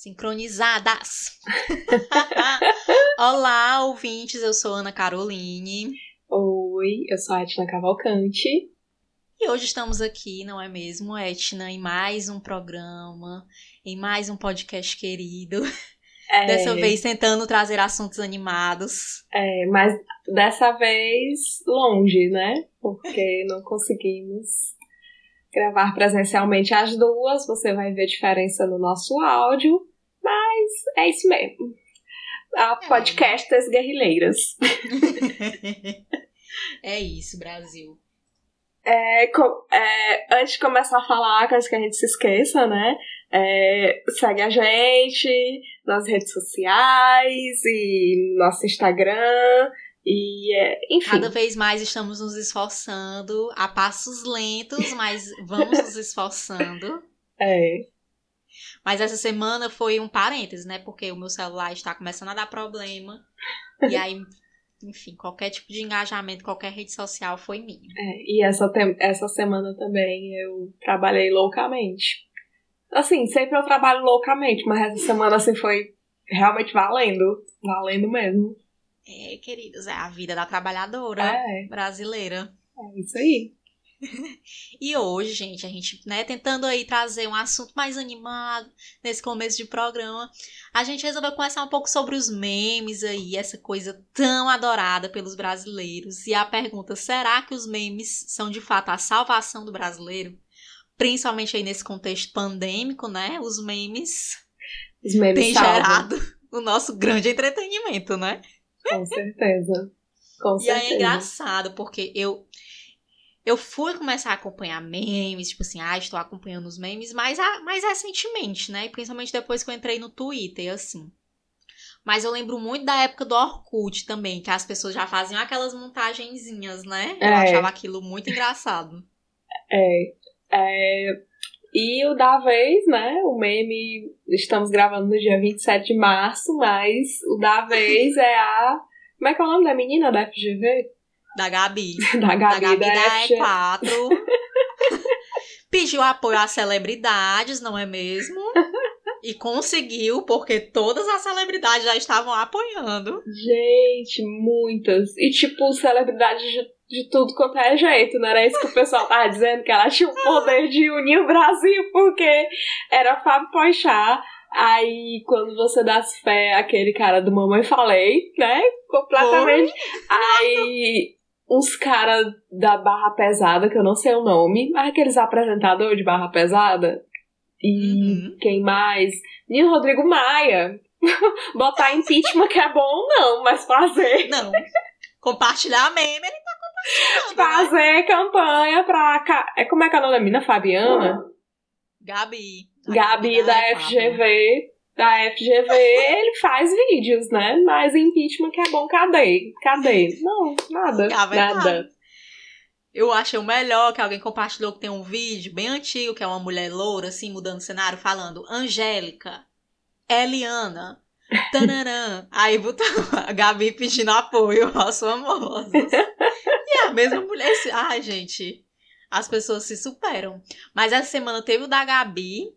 Sincronizadas! Olá, ouvintes, eu sou Ana Caroline. Oi, eu sou a Etna Cavalcante. E hoje estamos aqui, não é mesmo, Etna, em mais um programa, em mais um podcast querido. É. Dessa vez tentando trazer assuntos animados. É, mas dessa vez longe, né? Porque não conseguimos gravar presencialmente as duas. Você vai ver diferença no nosso áudio. Mas é isso mesmo. A é. podcasters guerrilheiras. é isso, Brasil. É, é, antes de começar a falar, caso que a gente se esqueça, né? É, segue a gente nas redes sociais e nosso Instagram. E, é, enfim. Cada vez mais estamos nos esforçando a passos lentos, mas vamos nos esforçando. É. Mas essa semana foi um parêntese, né? Porque o meu celular está começando a dar problema. E aí, enfim, qualquer tipo de engajamento, qualquer rede social foi minha. É, e essa, essa semana também eu trabalhei loucamente. Assim, sempre eu trabalho loucamente, mas essa semana assim foi realmente valendo. Valendo mesmo. É, queridos, é a vida da trabalhadora é. brasileira. É isso aí. e hoje, gente, a gente, né, tentando aí trazer um assunto mais animado nesse começo de programa, a gente resolveu conversar um pouco sobre os memes aí, essa coisa tão adorada pelos brasileiros. E a pergunta: será que os memes são de fato a salvação do brasileiro? Principalmente aí nesse contexto pandêmico, né? Os memes, os memes têm salvam. gerado o nosso grande entretenimento, né? Com certeza. Com e certeza. aí é engraçado, porque eu eu fui começar a acompanhar memes, tipo assim, ah, estou acompanhando os memes mais, mais recentemente, né? Principalmente depois que eu entrei no Twitter, assim. Mas eu lembro muito da época do Orkut também, que as pessoas já faziam aquelas montagenzinhas, né? Eu é. achava aquilo muito engraçado. É, é. E o da vez, né? O meme, estamos gravando no dia 27 de março, mas o da vez é a. Como é que é o nome da menina da FGV? Da Gabi. Da Gabi da, Gabi da, da E4. Pediu apoio às celebridades, não é mesmo? E conseguiu, porque todas as celebridades já estavam apoiando. Gente, muitas. E, tipo, celebridades de, de tudo quanto é jeito, não era isso que o pessoal tava dizendo? Que ela tinha o poder de unir o Brasil, porque era Fábio Pochá. Aí, quando você dá fé aquele cara do Mamãe Falei, né? Completamente. Oi? Aí, uns caras da Barra Pesada, que eu não sei o nome, mas aqueles apresentadores de Barra Pesada. E uhum. quem mais? Nino Rodrigo Maia. Botar impeachment que é bom, não, mas fazer. Não. Compartilhar meme, ele tá compartilhando. Né? Fazer né? campanha pra. É, como é que é o nome da mina? Fabiana? Gabi. Gabi, Gabi da, da FGV da FGV, ele faz vídeos, né? Mas impeachment que é bom, cadê? Cadê? Não, nada. nada. Eu achei o melhor que alguém compartilhou que tem um vídeo bem antigo, que é uma mulher loura, assim, mudando o cenário, falando Angélica, Eliana, tanarã. Aí botou a Gabi pedindo apoio aos famosos. e a mesma mulher. Ai, gente, as pessoas se superam. Mas essa semana teve o da Gabi,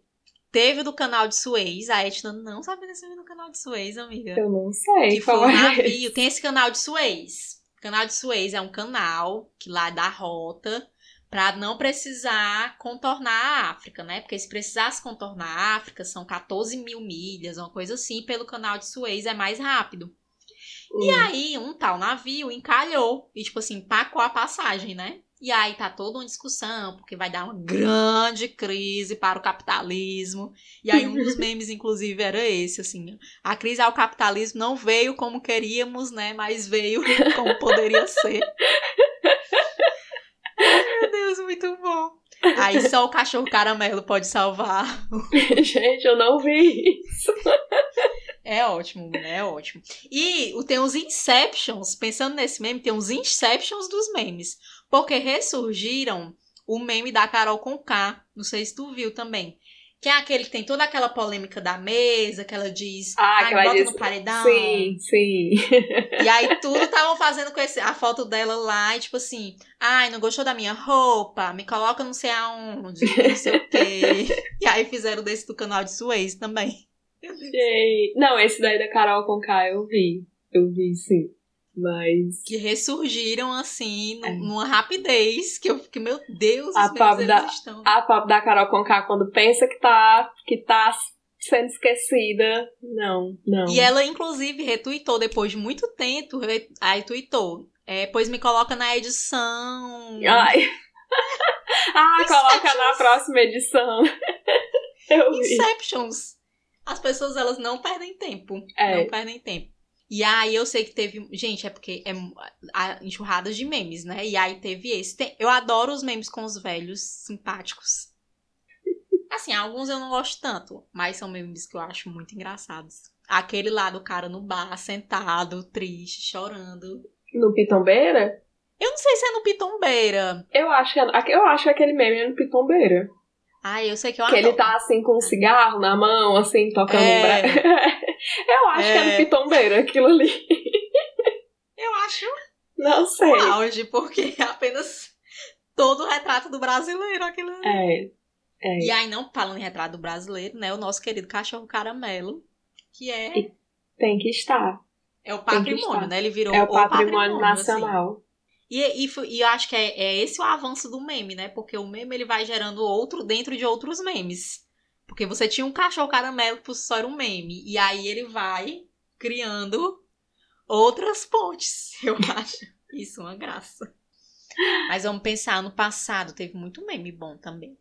Teve do canal de Suez. A Etna não sabe desse no canal de Suez, amiga. Eu não sei. Que foi um é navio. Tem esse canal de Suez. O canal de Suez é um canal que lá dá rota para não precisar contornar a África, né? Porque se precisasse contornar a África, são 14 mil milhas, uma coisa assim. Pelo canal de Suez é mais rápido. Hum. E aí, um tal navio encalhou e, tipo assim, pacou a passagem, né? E aí tá toda uma discussão, porque vai dar uma grande crise para o capitalismo. E aí um dos memes, inclusive, era esse, assim. A crise ao capitalismo não veio como queríamos, né? Mas veio como poderia ser. Meu Deus, muito bom. Aí só o cachorro caramelo pode salvar. Gente, eu não vi isso. É ótimo, é ótimo. E tem os Inceptions, pensando nesse meme, tem uns Inceptions dos memes. Porque ressurgiram o meme da Carol com K. Não sei se tu viu também. Que é aquele que tem toda aquela polêmica da mesa, que ela diz, ah, que ela bota diz... no paredão. Sim, sim. E aí tudo estavam fazendo com esse, a foto dela lá, e tipo assim, ai, não gostou da minha roupa? Me coloca não sei aonde, não sei o quê. e aí fizeram desse do canal de Suez também. Gente, Não, esse daí da Carol com K eu vi. Eu vi, sim. Mas. Que ressurgiram assim, nu- numa rapidez, que eu fiquei, meu Deus, A pobre da- estão. A pop da Carol com K, quando pensa que tá, que tá sendo esquecida. Não, não. E ela, inclusive, retuitou depois de muito tempo, re- aí tweetou. É, pois me coloca na edição. Ai. ah, coloca na próxima edição. eu vi. Inceptions. As pessoas, elas não perdem tempo. É. Não perdem tempo. E aí eu sei que teve. Gente, é porque é enxurradas de memes, né? E aí teve esse. Tem- eu adoro os memes com os velhos simpáticos. Assim, alguns eu não gosto tanto, mas são memes que eu acho muito engraçados. Aquele lá do cara no bar, sentado, triste, chorando. No Pitombeira? Eu não sei se é no Pitombeira. Eu acho, que é- eu acho que aquele meme é no Pitombeira. Ai, eu sei que eu Que ele adoro. tá assim com um cigarro na mão, assim, tocando É. um bra... Eu acho que é no É. Pitombeira aquilo ali. Eu acho Não sei. o auge, porque é apenas todo o retrato do brasileiro aquilo ali. É. É. E aí, não falando em retrato do brasileiro, né? O nosso querido cachorro caramelo, que é, E- Tem que estar. é o que patrimônio, né? Ele virou É o patrimônio assim. nacional. E, e, foi- e eu acho que é, é esse o avanço do meme, né? Porque o meme ele vai gerando outro dentro de outros memes. Porque você tinha um cachorro caramelo que só era um meme. E aí ele vai criando outras pontes. Eu acho isso uma graça. Mas vamos pensar, no passado teve muito meme bom também.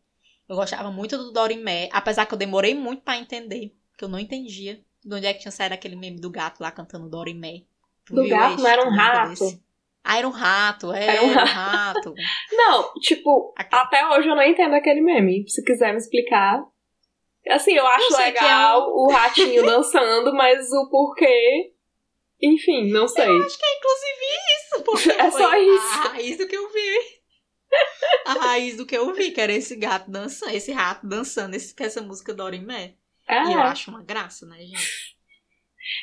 Eu gostava muito do Dorimé, apesar que eu demorei muito pra entender, que eu não entendia de onde é que tinha saído aquele meme do gato lá cantando Dorimé. Tu Do gato, esse? não era um lembra rato? desse? Ah, era um rato, é, Era era um um rato. Não, tipo, Aquele- até hoje eu não entendo aquele meme. Se quiser me explicar. Assim, eu acho Eu é legal o ratinho dançando, mas o porquê. Enfim, não sei. Acho que é inclusive isso, porque É foi só isso. a raiz do que eu vi. A raiz do que eu vi, que era esse gato dançando, esse rato dançando, esse, essa música Dorimé. É, E eu acho uma graça, né, gente?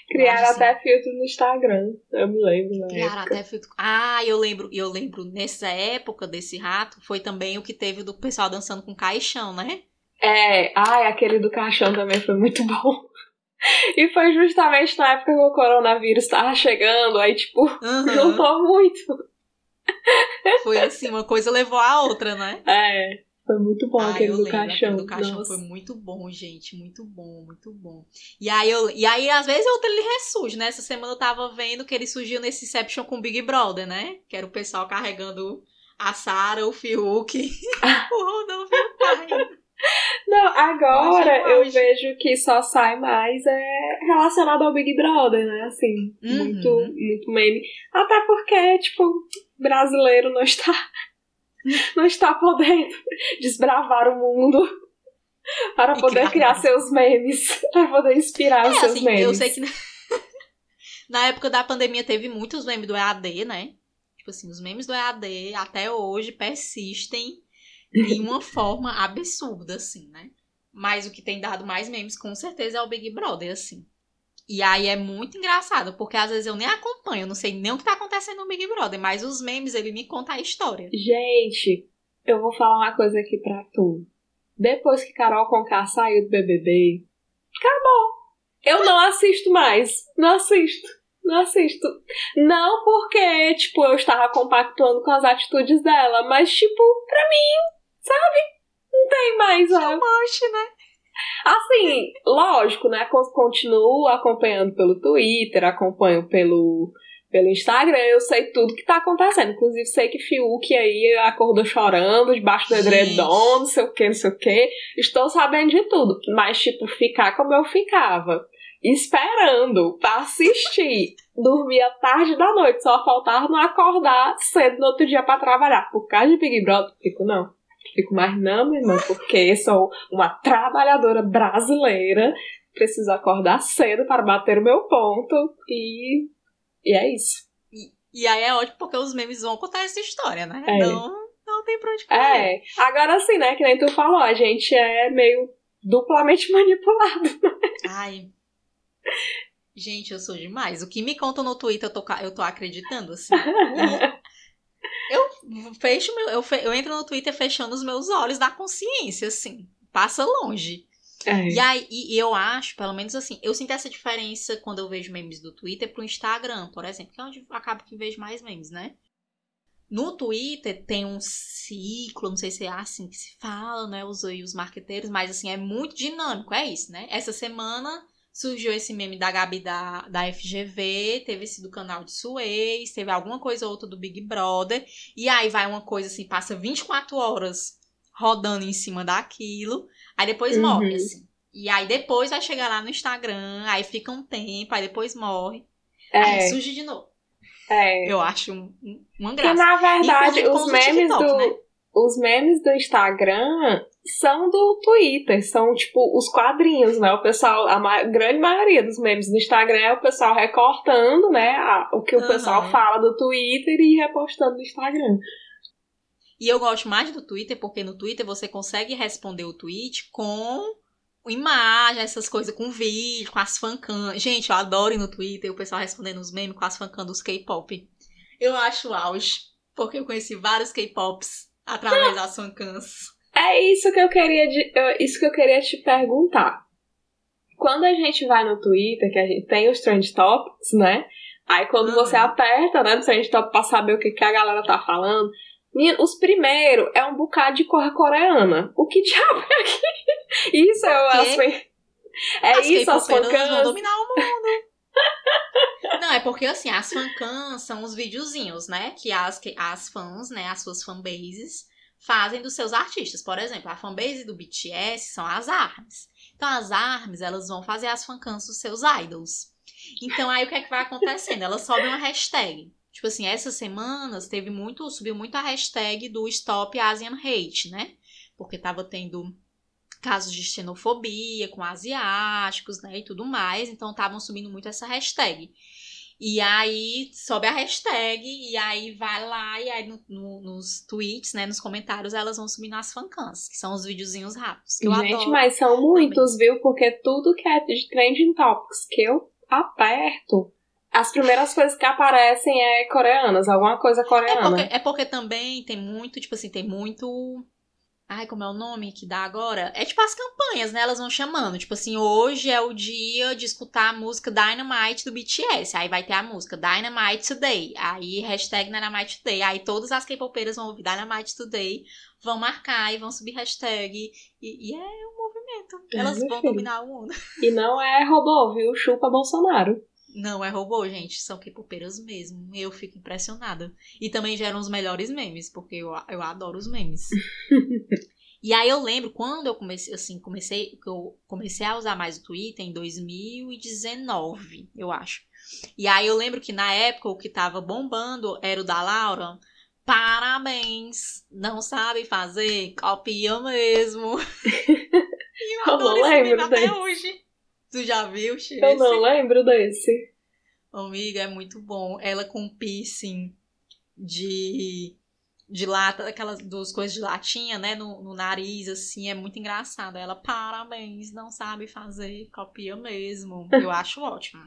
criaram eu acho até filtro no Instagram. Eu me lembro, Criaram época. até filtro. Ah, eu lembro, eu lembro nessa época desse rato, foi também o que teve do pessoal dançando com caixão, né? É, ai, aquele do caixão também foi muito bom. E foi justamente na época que o coronavírus tava chegando, aí, tipo, Aham. juntou muito. Foi assim, uma coisa levou a outra, né? É, foi muito bom Ah, aquele do lembro, aquele caixão. do caixão Nossa. foi muito bom, gente. Muito bom, muito bom. E aí, eu, e aí às vezes, outro ele ressurge, né? Essa semana eu tava vendo que ele surgiu nesse Inception com Big Brother, né? Que era o pessoal carregando a Sarah, o Fiuk, o agora Eu achei eu vejo que só sai mais é relacionado ao Big Brother, né? Assim, Uhum. muito, muito meme. Até porque, tipo, brasileiro não está não está podendo desbravar o mundo para poder criar criar seus memes, para poder inspirar os É, seus assim, memes. eu sei que na época da pandemia teve muitos memes do EAD, né? Tipo assim, os memes do EAD até hoje persistem de uma forma absurda, assim, né? Mas o que tem dado mais memes, com certeza, é o Big Brother, assim. E aí é muito engraçado, porque às vezes eu nem acompanho, eu não sei nem o que tá acontecendo no Big Brother, mas os memes, ele me conta a história. Gente, eu vou falar uma coisa aqui pra tu. Depois que Carol Conká saiu do BBB, acabou. Eu não assisto mais. Não assisto. Não assisto. Não porque, tipo, eu estava compactuando com as atitudes dela, mas, tipo, pra mim, sabe? Tem mais, ó. Manche, né? Assim, lógico, né? con- Continuo acompanhando pelo Twitter, acompanho pelo, pelo Instagram, eu sei tudo que tá acontecendo. Inclusive, sei que Fiuk aí acordou chorando debaixo do edredom, não sei o que, não sei o que. Estou sabendo de tudo. Mas, tipo, ficar como eu ficava. Esperando pra assistir. Dormia tarde da noite, só faltava não acordar cedo no outro dia pra trabalhar. Por causa de Big Brother, fico não. Fico mais não, minha irmã, porque sou uma trabalhadora brasileira, preciso acordar cedo para bater o meu ponto e, e é isso. E aí é ótimo porque os memes vão contar essa história, né? É. Não, não tem pra onde correr. É, agora sim, né, que nem tu falou, a gente é meio duplamente manipulado. Ai. Gente, eu sou demais. O que me contam no Twitter, eu tô, eu tô acreditando, assim. Eu fecho meu. Eu, fe- eu entro no Twitter fechando os meus olhos da consciência, assim. Passa longe. É. E aí, e eu acho, pelo menos assim, eu sinto essa diferença quando eu vejo memes do Twitter pro Instagram, por exemplo, que é onde eu acabo que vejo mais memes, né? No Twitter tem um ciclo, não sei se é assim que se fala, né? Os, os marqueteiros, mas assim, é muito dinâmico, é isso, né? Essa semana surgiu esse meme da Gabi da, da FGV, teve esse do canal de Suez, teve alguma coisa ou outra do Big Brother, e aí vai uma coisa assim, passa 24 horas rodando em cima daquilo, aí depois Uhum. morre, assim. E aí depois vai chegar lá no Instagram, aí fica um tempo, aí depois morre, aí É, surge de novo. é. Eu acho um, um- uma Porque, graça. na verdade, os memes TikTok, do. né? Os memes do Instagram são do Twitter, são tipo os quadrinhos, né? O pessoal, a ma- grande maioria dos memes do Instagram é o pessoal recortando, né? a- o que o Aham. pessoal fala do Twitter e repostando no Instagram. E eu gosto mais do Twitter porque no Twitter você consegue responder o tweet com imagem, essas coisas, com vídeo, com as fancams. Gente, eu adoro ir no Twitter o pessoal respondendo os memes com as fancams dos K-pop. Eu acho auge, porque eu conheci vários K-pops através das fancams. É isso que eu queria, de- isso que eu queria te perguntar. Quando a gente vai no Twitter, que a gente tem os trend topics, né? Aí quando Uhum. você aperta, né, no trend top pra saber o que, que a galera tá falando, os primeiros é um bocado de cor coreana. O que diabo é aqui? Isso é quê? as É as isso, as fancams. dominar o mundo. Não, é porque assim, as fancams são os videozinhos, né? Que as, que as fãs, né, as suas fanbases, fazem dos seus artistas. Por exemplo, a fanbase do BTS são as ARMYs. Então, as ARMYs, elas vão fazer as fancams dos seus idols. Então, aí o que é que vai acontecendo? Elas sobem uma hashtag. Tipo assim, essas semanas teve muito, subiu muito a hashtag do Stop Asian Hate, né? Porque tava tendo casos de xenofobia com asiáticos, né, e tudo mais. Então estavam subindo muito essa hashtag. E aí sobe a hashtag e aí vai lá e aí no- no- nos tweets, né, nos comentários elas vão subindo as fancams, que são os videozinhos rápidos que eu Gente, adoro. mas são muitos, viu? Porque tudo que é de trending topics que eu aperto, as primeiras coisas que aparecem é coreanas, alguma coisa É coreana. porque, é porque também tem muito, tipo assim, tem muito. Ai, como é o nome que dá agora? É tipo as campanhas, né? Elas vão chamando. Tipo assim, hoje é o dia de escutar a música Dynamite do BTS. Aí vai ter a música Dynamite Today. Aí hashtag Dynamite Today. Aí todas as K-popeiras vão ouvir Dynamite Today, vão marcar e vão subir hashtag. E, e é um movimento. É, Elas meu vão filho. dominar o mundo. E não é robô, viu? Chupa Bolsonaro. Não é robô, gente. São K-popeiras mesmo. Eu fico impressionada. E também geram os melhores memes, porque eu, eu adoro os memes. e aí eu lembro quando eu comecei, assim, comecei, que eu comecei a usar mais o Twitter em 2019, eu acho. E aí eu lembro que na época o que tava bombando era o da Laura. Parabéns! Não sabe fazer? Copia mesmo. e eu Eu adoro não esse meme até hoje. Tu já viu, Xê, Eu não lembro desse. Amiga, é muito bom. Ela com piercing de, de lata, aquelas duas coisas de latinha, né? No, no nariz, assim, é muito engraçado. Ela, parabéns, não sabe fazer, copia mesmo. Eu acho ótimo.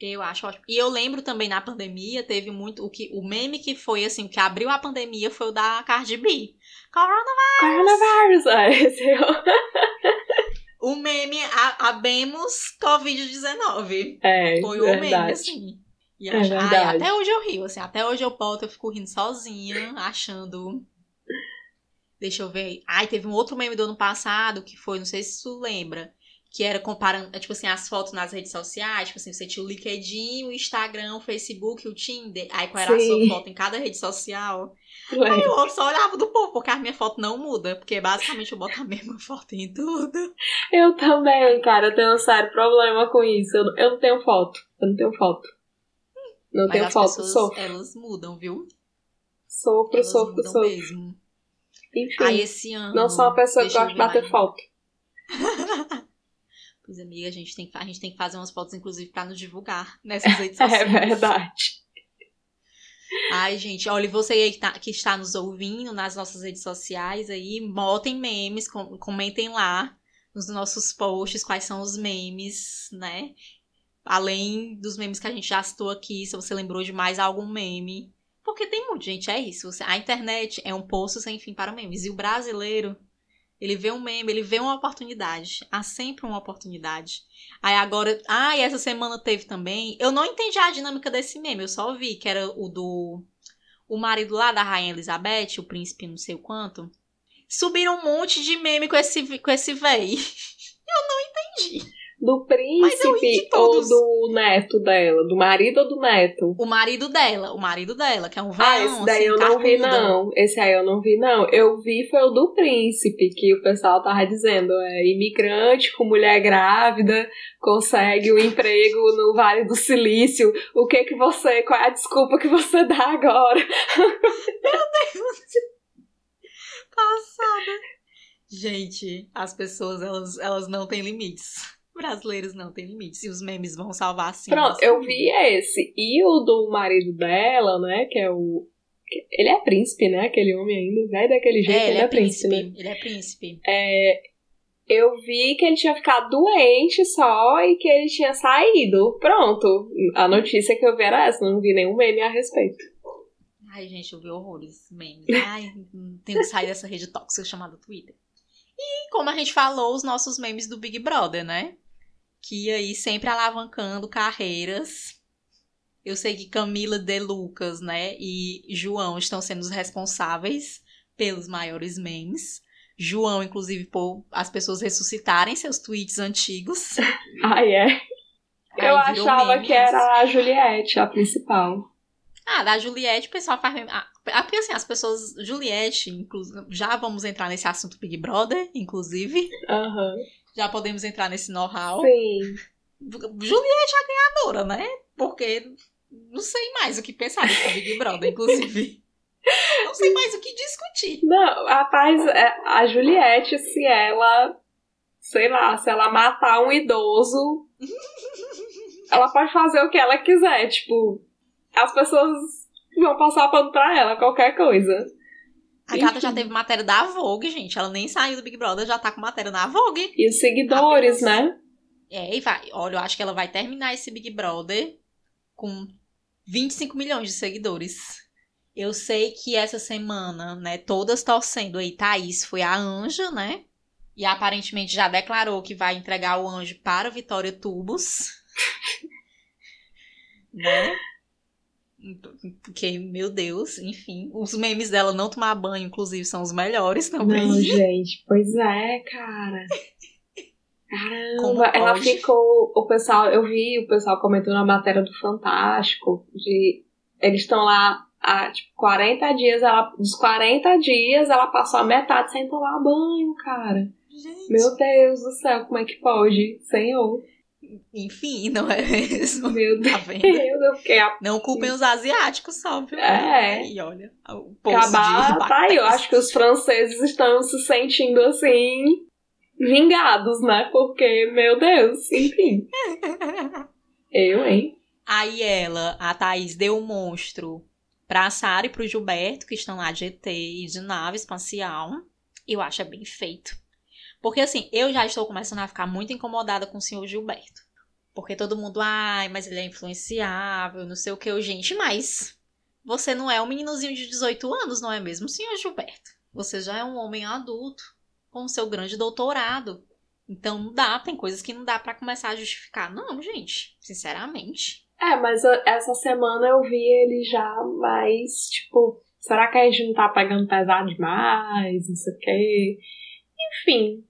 Eu acho ótimo. E eu lembro também na pandemia, teve muito. O, que, o meme que foi assim, que abriu a pandemia foi o da Cardi B. Coronavirus! Coronavirus! Ah, esse eu... O meme a- Abemos Covid-19. É, Foi o meme, assim. E É acho- ai, até hoje eu rio, assim, até hoje eu boto, eu fico rindo sozinha, achando. Deixa eu ver. Ai, teve um outro meme do ano passado que foi, não sei se tu lembra, que era comparando, é, tipo assim, as fotos nas redes sociais, tipo assim, você tinha o LinkedIn, o Instagram, o Facebook, o Tinder, aí qual era a Sim. sua foto em cada rede social. Aí eu só olhava do povo, porque a minha foto não muda, porque basicamente eu boto a mesma foto em tudo. Eu também, cara, eu tenho um sério problema com isso. Eu, eu não tenho foto. Eu não tenho foto. Não Mas tenho foto, pessoas, sofro. elas mudam, viu? Sofro, Elas sofro, sofro. mesmo. Enfim, Aí esse ano. não sou uma pessoa que gosta de bater mais. foto. Pois, amiga, a gente, tem, que- a gente tem que fazer umas fotos, inclusive, pra nos divulgar nessas redes É sociais. verdade. Ai, gente, olha, você aí que, tá- que está nos ouvindo nas nossas redes sociais aí, botem memes, com- comentem lá nos nossos posts quais são os memes, né? Além dos memes que a gente já citou aqui, se você lembrou de mais algum meme. Porque tem muito, gente, é isso. A internet é um poço sem fim para memes. E o brasileiro Ele vê um meme, ele vê uma oportunidade. Há sempre uma oportunidade. Aí agora. Ah, e essa semana teve também. Eu não entendi a dinâmica desse meme, eu só vi que era o do. O marido lá da Rainha Elizabeth, o príncipe não sei o quanto. Subiram um monte de meme com esse, com esse véi. Eu não entendi. Do príncipe ou do neto dela? Do marido ou do neto? O marido dela, o marido dela, que é um velho. Ah, esse daí assim, eu não vi, não. Esse aí eu não vi, não. Eu vi foi o do príncipe, que o pessoal tava dizendo. É imigrante com mulher grávida, consegue o um emprego no Vale do Silício. O que que você. Qual é a desculpa que você dá agora? Meu Deus! Passada. Gente, as pessoas, elas, elas não têm limites brasileiros não tem limites. E os memes vão salvar sim. Pronto, eu vi esse. E o do marido dela, né? Que é o. Ele é príncipe, né? Aquele homem ainda. Vai daquele jeito. É, ele, ele é, é príncipe, príncipe, né? Ele é príncipe. É, eu vi que ele tinha ficado doente só e que ele tinha saído. Pronto. A notícia que eu vi era essa. Não vi nenhum meme a respeito. Ai, gente, eu vi horrores memes. Ai, tenho que sair dessa rede tóxica chamada Twitter. E como a gente falou, os nossos memes do Big Brother, né? Que aí sempre alavancando carreiras. Eu sei que Camila de Lucas, né, e João estão sendo os responsáveis pelos maiores memes. João, inclusive, por as pessoas ressuscitarem seus tweets antigos. Ah, é? Eu achava que era a Juliette, a principal. Ah, da Juliette o pessoal faz meme. Ah, porque assim, as pessoas. Juliette, inclusive. Já vamos entrar nesse assunto Big Brother, inclusive. Aham. Uhum. Já podemos entrar nesse know-how. Sim. Juliette é a ganhadora, né? Porque não sei mais o que pensar desse Big Brother, inclusive. Não sei mais o que discutir. Não, rapaz, é, a Juliette, se ela, sei lá, se ela matar um idoso, ela pode fazer o que ela quiser. Tipo, as pessoas vão passar pano pra ela, qualquer coisa. A gata já teve matéria da Vogue, gente. Ela nem saiu do Big Brother, já tá com matéria na Vogue. E os seguidores, Apenas. né? É, e vai. Olha, eu acho que ela vai terminar esse Big Brother com 25 milhões de seguidores. Eu sei que essa semana, né, todas torcendo aí, Thaís foi a Anja, né? E aparentemente já declarou que vai entregar o anjo para Vitória Tubos. né? Porque, meu Deus, enfim. Os memes dela não tomar banho, inclusive, são os melhores também. Não, gente, pois é, cara. Caramba, ela ficou. O pessoal, eu vi o pessoal comentando a matéria do Fantástico. De, eles estão lá há tipo 40 dias. Ela, dos 40 dias, ela passou a metade sem tomar banho, cara. Gente. Meu Deus do céu, como é que pode? Senhor. Enfim, não é mesmo? Meu tá Deus, eu fiquei a... Não culpem os asiáticos só, viu? É. E olha, o Acabar, tá aí, eu acho que os franceses estão se sentindo assim, vingados, né? Porque, meu Deus, enfim. eu, hein? Aí ela, a Thaís, deu o um monstro pra Sara e pro Gilberto, que estão lá de ET e de nave espacial. Eu acho é bem feito. Porque assim, eu já estou começando a ficar muito incomodada com o senhor Gilberto. Porque todo mundo, ai, mas ele é influenciável, não sei o que, gente, mas você não é um meninozinho de 18 anos, não é mesmo, senhor Gilberto? Você já é um homem adulto, com o seu grande doutorado. Então não dá, tem coisas que não dá para começar a justificar. Não, gente, sinceramente. É, mas essa semana eu vi ele já mais, tipo, será que a gente não tá pegando pesado demais? Não sei o quê. Enfim,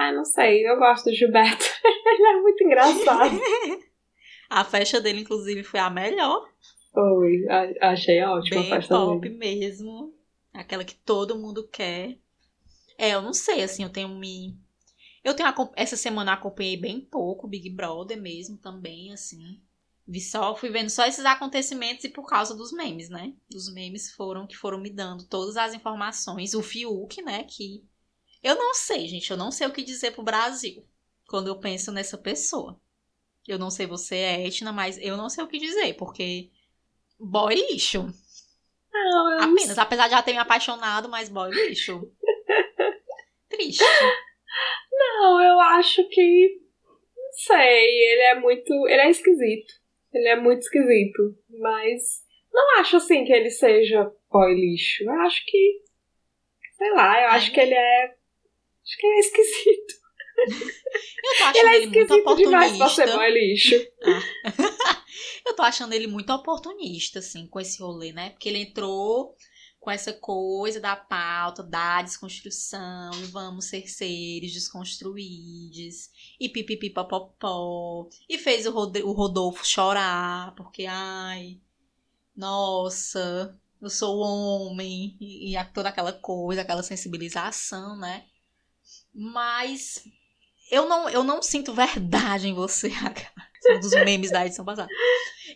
ai, não sei, eu gosto do Gilberto. Ele é muito engraçado. a festa dele, inclusive, foi a melhor. Foi, achei ótima Bem a festa pop dele. mesmo. Aquela que todo mundo quer. É, eu não sei, assim, eu tenho me. Eu tenho essa semana acompanhei bem pouco Big Brother mesmo também, assim. Vi só, fui vendo só esses acontecimentos e por causa dos memes, né? Os memes foram que foram me dando todas as informações. O Fiuk, né? Que eu não sei, gente, eu não sei o que dizer pro Brasil quando eu penso nessa pessoa. Eu não sei você é Etna, mas eu não sei o que dizer, porque boy lixo. Não, eu Apenas, não... apesar de já ter me apaixonado, mas boy lixo. Triste. Não, eu acho que não sei, ele é muito, ele é esquisito. Ele é muito esquisito, mas não acho assim que ele seja boy lixo. Eu acho que sei lá, eu Ai. acho que ele é Acho que ele é esquisito. Eu tô achando Ele é ele, muito esquisito demais ser oportunista. boy lixo. Eu tô achando ele muito oportunista, assim, com esse rolê, né? Porque ele entrou com essa coisa da pauta, da desconstrução, e vamos ser seres desconstruídos, e pipipipopopó, e fez o, Rod o Rodolfo chorar, porque, ai, nossa, eu sou homem, e, e toda aquela coisa, aquela sensibilização, né? Mas eu não, eu não sinto verdade em você, um dos memes da edição passada.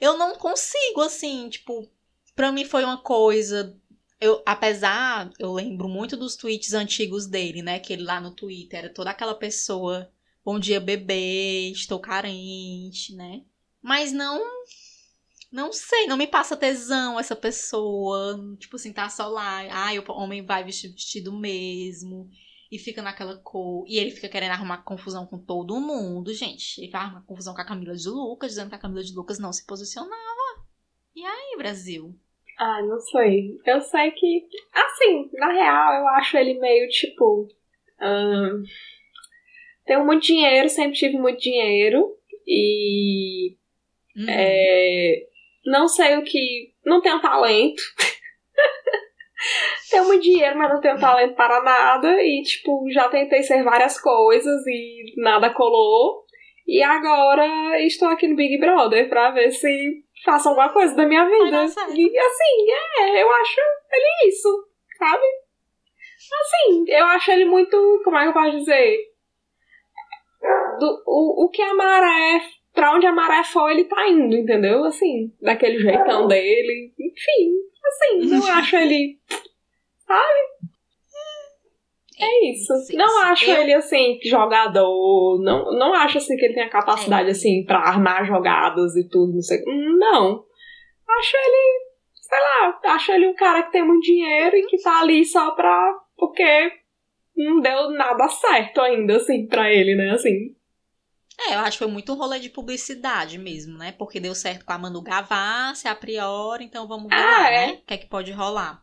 Eu não consigo, assim, tipo, pra mim foi uma coisa. Eu, apesar, eu lembro muito dos tweets antigos dele, né? Que ele lá no Twitter era toda aquela pessoa. Bom dia, bebê, estou carente, né? Mas não. Não sei, não me passa tesão essa pessoa. Tipo assim, tá só lá. Ai, o homem vai vestido mesmo. E fica naquela cor. E ele fica querendo arrumar confusão com todo mundo, gente. Ele vai arrumar confusão com a Camila de Lucas, dizendo que a Camila de Lucas não se posicionava. E aí, Brasil? Ah, não sei. Eu sei que. Assim, na real, eu acho ele meio tipo. ahn, tenho muito dinheiro, sempre tive muito dinheiro. E. Hum. é, não sei o que. Não tenho talento. tenho muito dinheiro, mas não tenho talento para nada. E, tipo, já tentei ser várias coisas e nada colou. E agora estou aqui no Big Brother pra ver se faço alguma coisa da minha vida. E assim, é, eu acho ele isso, sabe? Assim, eu acho ele muito. Como é que eu posso dizer? Do, o, o que a maré. Pra onde a maré for, ele tá indo, entendeu? Assim, daquele jeitão dele. Enfim, assim, não acho ele. É isso. Sim, não sim. acho Eu- ele assim, jogador. Não, não acho assim que ele tem a capacidade É. assim pra armar jogadas e tudo, não sei. Não. Acho ele, sei lá, acho ele um cara que tem muito dinheiro e que tá ali só pra. porque não deu nada certo ainda, assim, pra ele, né? Assim. É, eu acho que foi muito um rolê de publicidade mesmo, né? Porque deu certo com a Manu Gavassi a priori, então vamos ver Ah, lá, é. né? O que é que pode rolar?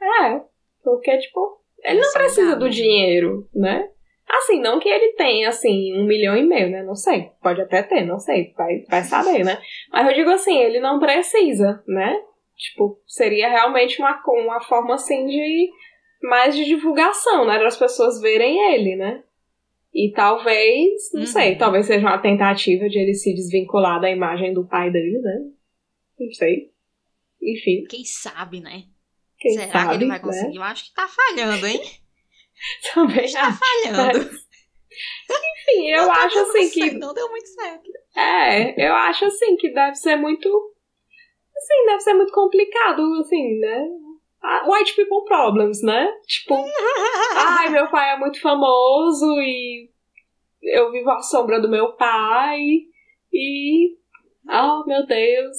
É. Porque, tipo, ele não precisa do né? dinheiro, né? Assim, não que ele tenha, assim, um milhão e meio, né? Não sei. Pode até ter, não sei. Vai, vai saber, né? Mas eu digo assim, ele não precisa, né? Tipo, seria realmente uma, uma forma, assim, de... Mais de divulgação, né? Para as pessoas verem ele, né? E talvez, não Uhum. sei, talvez seja uma tentativa de ele se desvincular da imagem do pai dele, né? Não sei. Enfim, Quem sabe, né? quem Será sabe, que ele vai né? conseguir? Eu acho que tá falhando, hein? Também Tá falhando. Enfim, eu acho assim que. Não deu muito certo. É, eu acho assim que deve ser muito. Assim, deve ser muito complicado, assim, né? Ah, White people problems, né? Tipo, ai, meu pai é muito famoso e eu vivo à sombra do meu pai e. Oh, meu Deus.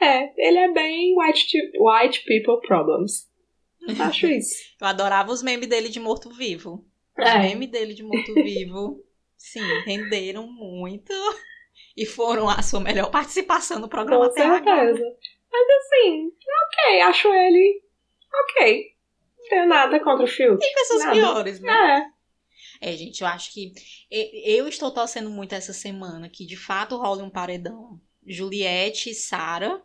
É, ele é bem white, white people problems. Acho isso. Eu adorava os memes dele de morto-vivo. Os É. memes dele de morto-vivo, sim, renderam muito. E foram a sua melhor participação no programa Com até agora. certeza. Mas assim, ok, acho ele ok. Não tenho nada contra o Fiuk. Tem pessoas Nada. piores, né? É. É, gente, eu acho que eu estou torcendo muito essa semana que de fato role um paredão. Juliette e Sara.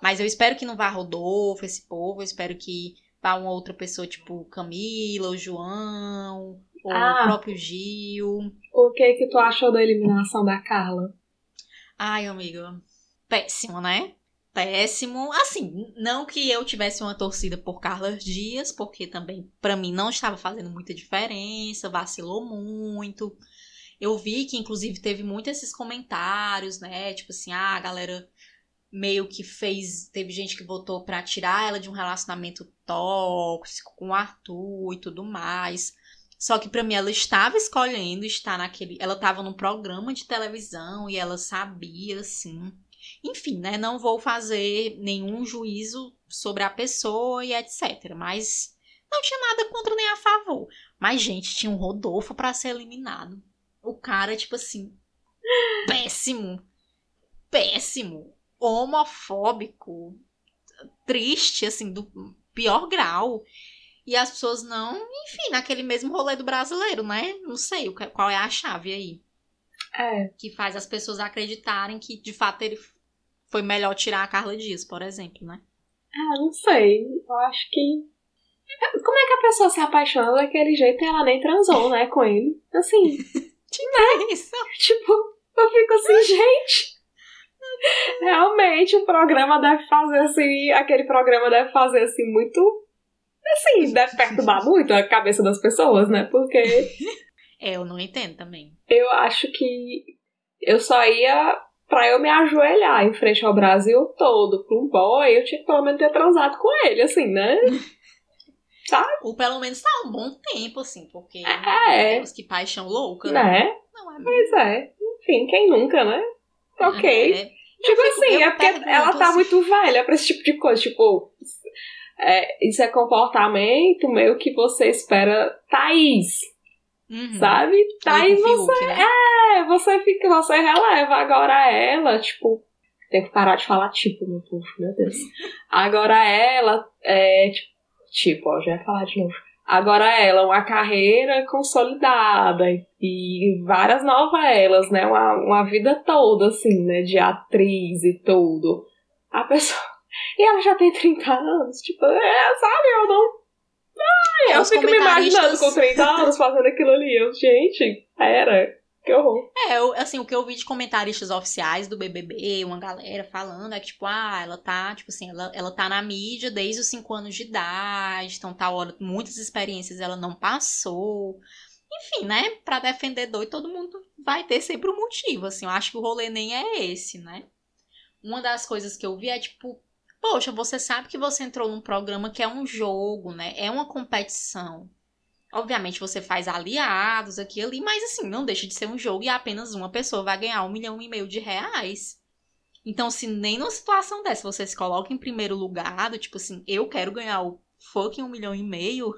Mas eu espero que não vá Rodolfo, esse povo. Eu espero que vá uma outra pessoa, tipo Camila, o João, ou Ah. o próprio Gil. O que que tu achou da eliminação da Carla? Ai, amiga. Péssimo, né? Péssimo. Assim, não que eu tivesse uma torcida por Carla Dias, porque também pra mim não estava fazendo muita diferença, vacilou muito. Eu vi que inclusive teve muito esses comentários, né? Tipo assim, ah, a galera meio que fez, teve gente que votou pra tirar ela de um relacionamento tóxico com o Arthur e tudo mais. Só que pra mim ela estava escolhendo estar naquele, ela estava num programa de televisão e ela sabia assim. Enfim, né, não vou fazer nenhum juízo sobre a pessoa e etc, mas não tinha nada contra nem a favor. Mas gente, tinha um Rodolfo pra ser eliminado. O cara tipo assim, péssimo. Péssimo, homofóbico, triste assim do pior grau. E as pessoas não, enfim, naquele mesmo rolê do brasileiro, né? Não sei qual é a chave aí É. que faz as pessoas acreditarem que de fato ele foi melhor tirar a Carla Dias, por exemplo, né? Ah, não sei. Eu acho que. Como é que a pessoa se apaixona daquele jeito e ela nem transou, né, com ele? Assim, É isso. tipo, eu fico assim, gente. Realmente o programa deve fazer assim. Aquele programa deve fazer assim muito. Assim, deve perturbar muito a cabeça das pessoas, né? Porque É, eu não entendo também. eu acho que eu só ia pra eu me ajoelhar em frente ao Brasil todo pra um boy, eu tinha que pelo menos ter transado com ele, assim, né? Ou pelo menos tá um bom tempo, assim, porque. É. Deus, que paixão louca, né? Né? Não é Pois é. Enfim, quem nunca, né? Ok. É, tipo fico- assim, é porque ela tá assim. muito velha pra esse tipo de coisa. Tipo, é, isso é comportamento meio que você espera Thaís, uhum. sabe? Thaís, com o Fiuk, né? é, você fica, você releva. Agora ela, tipo. Tem que parar de falar tipo, meu povo, meu Deus. Agora ela, é, tipo, tipo, ó, já ia falar de novo. Agora ela, uma carreira consolidada e várias novelas, né? Uma, uma vida toda, assim, né? De atriz e tudo. A pessoa. E ela já tem 30 anos, tipo, é, sabe? Eu não. Ai, eu fico me imaginando comentaristas- com 30 anos fazendo aquilo ali. Eu, gente, era. Que horror. É, eu, assim, o que eu vi de comentaristas oficiais do BBB, uma galera falando, é que, tipo, ah, ela tá, tipo assim, ela, ela tá na mídia desde os 5 anos de idade, então tá hora, muitas experiências ela não passou. Enfim, né, pra defender doido, todo mundo vai ter sempre um motivo, assim, eu acho que o rolê nem é esse, né. Uma das coisas que eu vi é, tipo, poxa, você sabe que você entrou num programa que é um jogo, né, é uma competição. Obviamente você faz aliados aqui e ali, mas assim, não deixa de ser um jogo e apenas uma pessoa vai ganhar um milhão e meio de reais. Então, se nem numa situação dessa você se coloca em primeiro lugar, do tipo assim, eu quero ganhar o fucking um milhão e meio,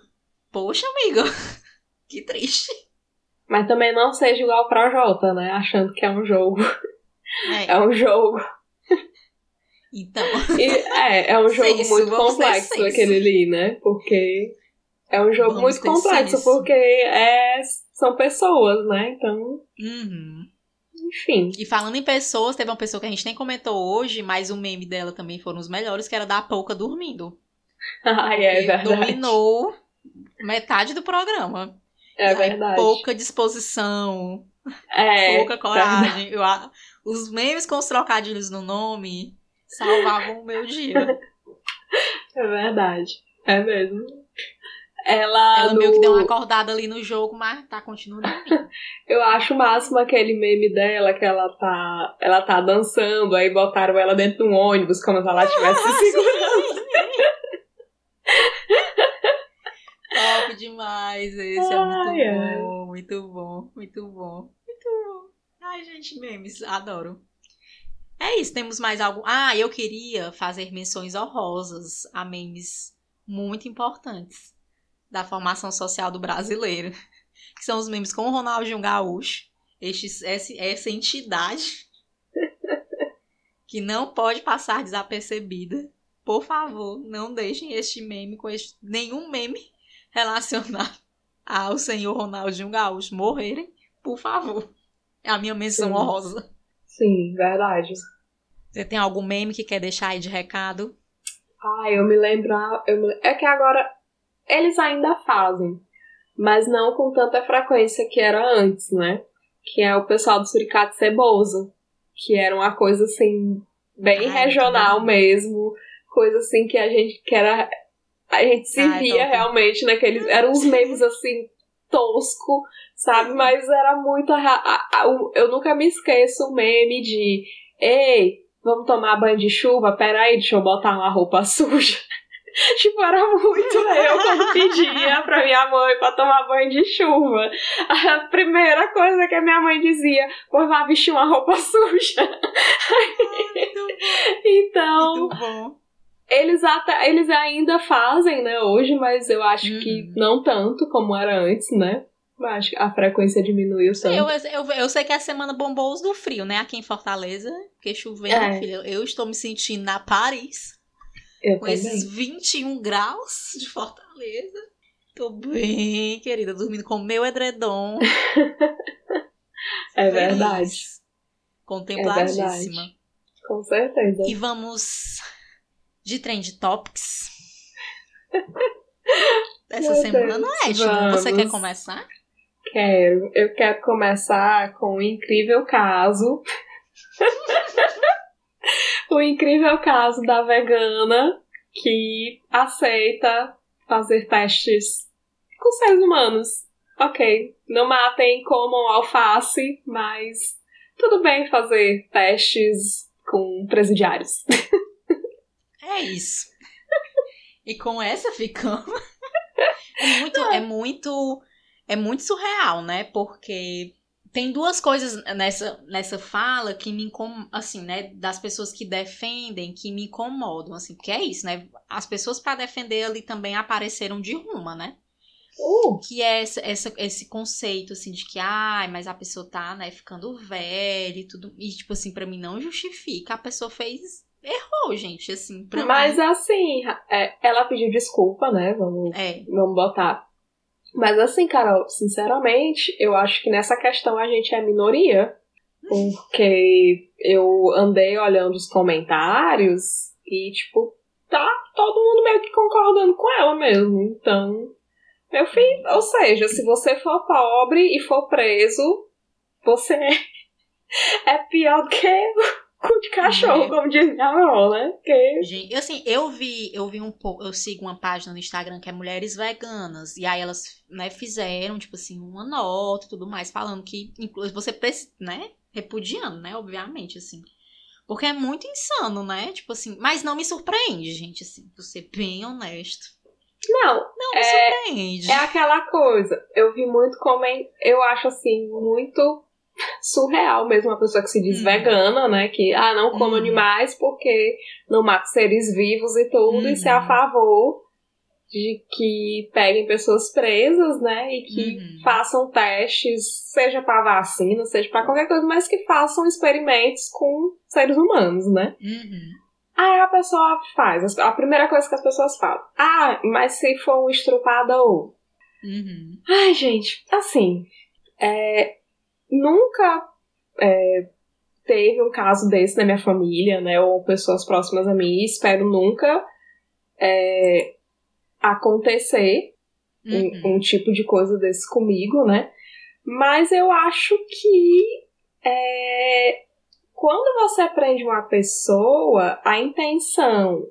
poxa, amigo, que triste. Mas também não seja igual pra Jota, né? Achando que é um jogo. É, É um jogo. Então, E, é, é um jogo muito complexo aquele ali, né? Porque é um jogo Vamos muito complexo, porque é, são pessoas, né? Então, uhum. enfim. E falando em pessoas, teve uma pessoa que a gente nem comentou hoje, mas o meme dela também foram os melhores, que era da Pouca dormindo. Ai, é que verdade. dominou metade do programa. É E verdade. pouca disposição, É, pouca coragem. Eu a- os memes com os trocadilhos no nome salvavam o meu dia. é verdade. É mesmo. Ela, Ela no- meio que deu uma acordada ali no jogo, mas tá continuando. Eu acho o máximo aquele meme dela que ela tá, ela tá dançando, aí botaram ela dentro de um ônibus como se ela estivesse se segurando. Top demais esse, é muito Ai, ai. bom, muito bom, muito bom, muito bom. Ai, gente, memes, adoro. É isso, temos mais algo. Ah, eu queria fazer menções honrosas a memes muito importantes da formação social do brasileiro, que são os memes com o Ronaldinho Gaúcho, estes, esse- essa entidade que não pode passar desapercebida. Por favor, não deixem este meme com este, nenhum meme relacionado ao senhor Ronaldinho Gaúcho morrerem, por favor. É a minha menção Sim. honrosa. Sim, verdade. Você tem algum meme que quer deixar aí de recado? Ah, eu me lembro. Eu me- É que agora eles ainda fazem, mas não com tanta frequência que era antes, né? Que é o pessoal do Suricato Ceboso, que era uma coisa assim, bem Ai, regional mesmo, coisa assim que a gente que era. A gente se Ai, via realmente naqueles. Eram uns memes assim, tosco, sabe? Mas era muito. eu nunca me esqueço o meme de. Ei, vamos tomar banho de chuva? Peraí, deixa eu botar uma roupa suja. tipo, era muito eu quando pedia pra minha mãe pra tomar banho de chuva. A primeira coisa que a minha mãe dizia, pois vai vestir uma roupa suja. então, Muito bom. eles, até, eles ainda fazem, né, hoje, mas eu acho que Uhum. não tanto como era antes, né? Que a frequência diminuiu tanto. Eu, eu, eu sei que a semana bombou os do frio, né? Aqui em Fortaleza, porque chovendo, É. filha. Eu estou me sentindo na Paris, Eu com também. esses 21 graus de Fortaleza. Tô bem, querida, dormindo com o meu edredom. é verdade. Contempladíssima. É verdade. Com certeza. E vamos de Trend Topics. Essa Meu semana, Deus, Edna, você quer começar? Quero. Eu quero começar com o incrível caso. o incrível caso da vegana que aceita fazer testes com seres humanos. Ok, não matem, comam alface, mas tudo bem fazer testes com presidiários. É isso. E com essa ficamos. É muito, é muito, é muito surreal, né? Porque tem duas coisas nessa, nessa fala que me incomodam, assim, né? Das pessoas que defendem, que me incomodam, assim, porque é isso, né? As pessoas para defender ali também apareceram de ruma, né? Uh, Que é essa, essa, esse conceito, assim, de que, ai, mas a pessoa tá, né, ficando velha e tudo. E, tipo assim, pra mim não justifica. A pessoa fez. Errou, gente, assim, pra mas mim. assim, é, ela pediu desculpa, né? Vamos É. Vamos botar. Mas assim, Carol, sinceramente, eu acho que nessa questão a gente é minoria. Porque eu andei olhando os comentários e, tipo, tá todo mundo meio que concordando com ela mesmo. Então, meu filho, ou seja, se você for pobre e for preso, você é pior do que o cu de cachorro, É. como diz minha avó, né? Porque Gente, assim, eu vi, eu vi um pouco, eu sigo uma página no Instagram que é Mulheres Veganas, e aí elas, né, fizeram, tipo assim, uma nota e tudo mais, falando que, inclusive, você precisa, né, repudiando, né, obviamente, assim. Porque é muito insano, né? Tipo assim, mas não me surpreende, gente, assim, vou ser bem honesto. não, Não me É- surpreende. É aquela coisa, eu vi muito coment... eu acho assim, muito surreal mesmo uma pessoa que se diz Hum. vegana, né? Que, ah, não como Uhum. animais porque não mata seres vivos e tudo, e ser a Uhum. favor de que peguem pessoas presas, né? E que Uhum. façam testes, seja para vacina, seja para qualquer coisa, mas que façam experimentos com seres humanos, né? Uhum. Aí a pessoa faz, a primeira coisa que as pessoas falam, ah, mas se for um estrupador, Uhum. Ai, gente, assim, é, nunca é, teve um caso desse na minha família, né? Ou pessoas próximas a mim. Espero nunca é, acontecer um, Uhum. um tipo de coisa desse comigo, né? Mas eu acho que é, quando você aprende uma pessoa, a intenção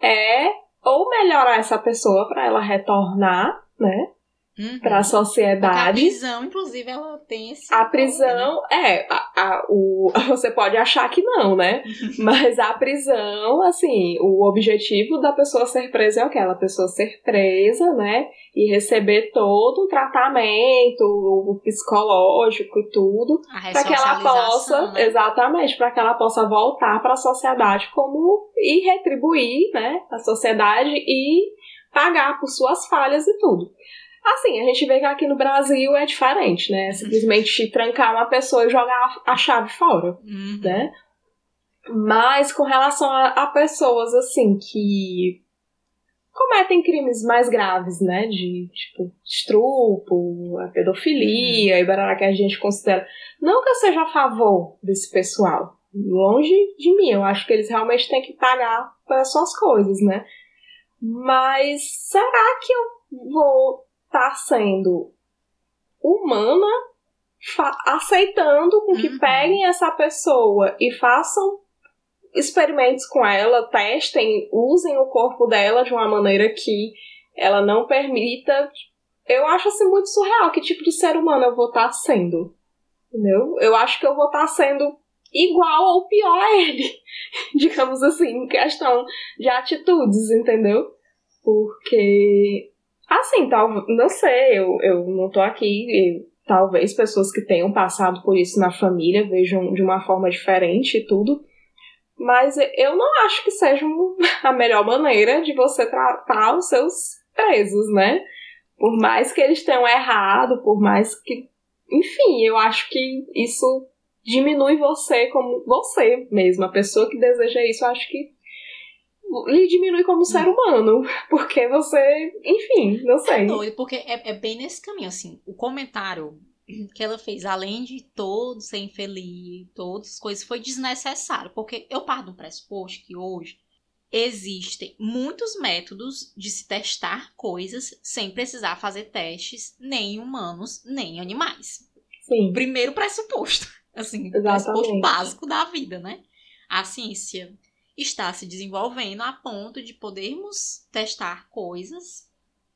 é ou melhorar essa pessoa para ela retornar, né? Uhum. Para a Porque a sociedade. prisão, inclusive, ela tem esse. A prisão, é, a, a- o, você pode achar que não, né? Mas a prisão, assim, o objetivo da pessoa ser presa é o quê? Ela pessoa ser presa, né? E receber todo o tratamento o psicológico e tudo, A para que ela possa, né? exatamente, para que ela possa voltar para a sociedade como e retribuir, né, a sociedade e pagar por suas falhas e tudo. Assim, a gente vê que aqui no Brasil é diferente, né? Simplesmente trancar uma pessoa e jogar a chave fora, Uhum. né? Mas com relação a, a pessoas assim que cometem crimes mais graves, né? De tipo estupro, a pedofilia e barará que a gente considera. Não que eu seja a favor desse pessoal. Longe de mim. Eu acho que eles realmente têm que pagar pelas suas coisas, né? Mas será que eu vou estar sendo humana aceitando com que Uhum. peguem essa pessoa e façam experimentos com ela, testem, usem o corpo dela de uma maneira que ela não permita. Eu acho assim muito surreal que tipo de ser humano eu vou estar sendo. Entendeu? Eu acho que eu vou estar sendo igual ou pior a ele, digamos assim, em questão de atitudes, entendeu? Porque, assim, tal, não sei, eu, eu não tô aqui, e talvez pessoas que tenham passado por isso na família vejam de uma forma diferente e tudo, mas eu não acho que seja a melhor maneira de você tratar os seus presos, né? Por mais que eles tenham errado, por mais que. Enfim, eu acho que isso diminui você como você mesmo. A pessoa que deseja isso, eu acho que lhe diminui como ser humano. Porque você, enfim, não sei. É doido, porque é, é bem nesse caminho, assim. O comentário que ela fez, além de todo ser infeliz, todas as coisas, foi desnecessário. Porque eu parto do pressuposto que hoje existem muitos métodos de se testar coisas sem precisar fazer testes nem em humanos, nem em animais. Sim. Primeiro pressuposto. Assim, Exatamente. pressuposto básico da vida, né? A ciência está se desenvolvendo a ponto de podermos testar coisas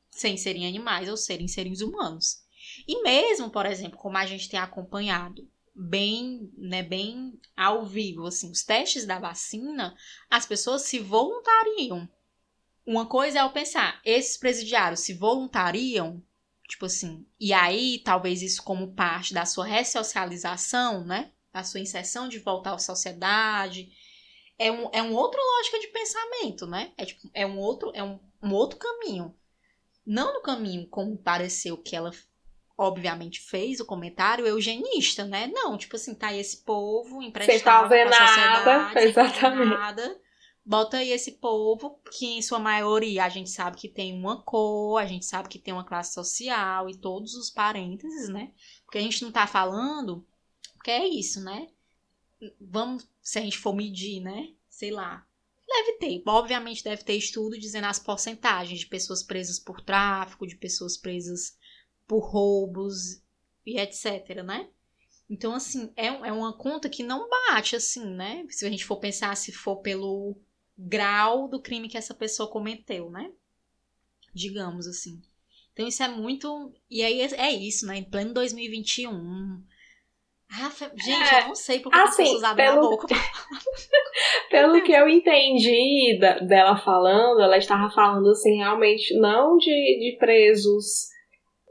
sem serem animais ou serem seres humanos. E mesmo, por exemplo, como a gente tem acompanhado bem, né, bem ao vivo, assim, os testes da vacina, as pessoas se voluntariam. Uma coisa é eu pensar, esses presidiários se voluntariam, tipo assim, e aí talvez isso como parte da sua ressocialização, né, da sua inserção de volta à sociedade, é um, é um outro lógica de pensamento, né? É, tipo, é um outro é um, um outro caminho. Não no caminho como pareceu que ela obviamente fez o comentário eugenista, né? Não, tipo assim, tá aí esse povo emprestado pra sociedade, exatamente. nada. Bota aí esse povo, que em sua maioria a gente sabe que tem uma cor, a gente sabe que tem uma classe social e todos os parênteses, né? Porque a gente não tá falando, porque é isso, né? Vamos, se a gente for medir, né? Sei lá. Deve ter, obviamente deve ter estudo dizendo as porcentagens de pessoas presas por tráfico, de pessoas presas por roubos e etc, né? Então, assim, é, é uma conta que não bate, assim, né? Se a gente for pensar se for pelo grau do crime que essa pessoa cometeu, né? Digamos assim. Então, isso é muito. E aí é é isso, né? Em pleno 2021. Ah, gente, É, eu não sei porque as assim, pessoas abrem a pelo- boca. Pelo que eu entendi da- dela falando, ela estava falando assim, realmente, não de, de presos,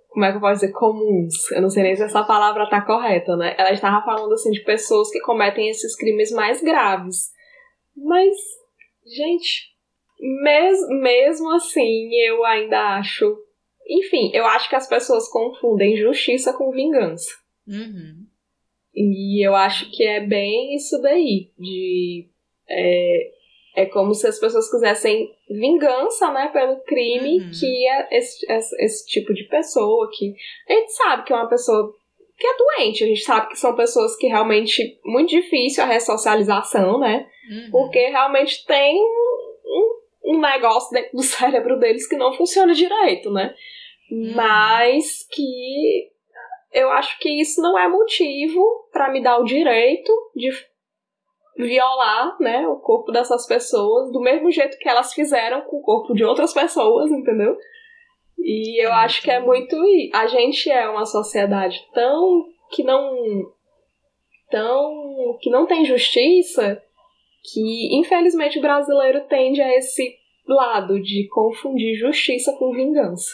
como é que eu posso dizer, comuns. Eu não sei nem se essa palavra tá correta, né? Ela estava falando assim de pessoas que cometem esses crimes mais graves. Mas, gente, mes, mesmo assim, eu ainda acho. Enfim, eu acho que as pessoas confundem justiça com vingança. Uhum. E eu acho que é bem isso daí, de é, é como se as pessoas quisessem vingança, né, pelo crime Uhum. que é esse, esse, esse tipo de pessoa que a gente sabe que é uma pessoa que é doente, a gente sabe que são pessoas que realmente muito difícil a ressocialização, né? Uhum. Porque realmente tem um, um negócio dentro do cérebro deles que não funciona direito, né? Mas que eu acho que isso não é motivo pra me dar o direito de violar, né, o corpo dessas pessoas do mesmo jeito que elas fizeram com o corpo de outras pessoas, entendeu? E eu É acho que é muito a gente é uma sociedade tão que não tão que não tem justiça que infelizmente o brasileiro tende a esse lado de confundir justiça com vingança.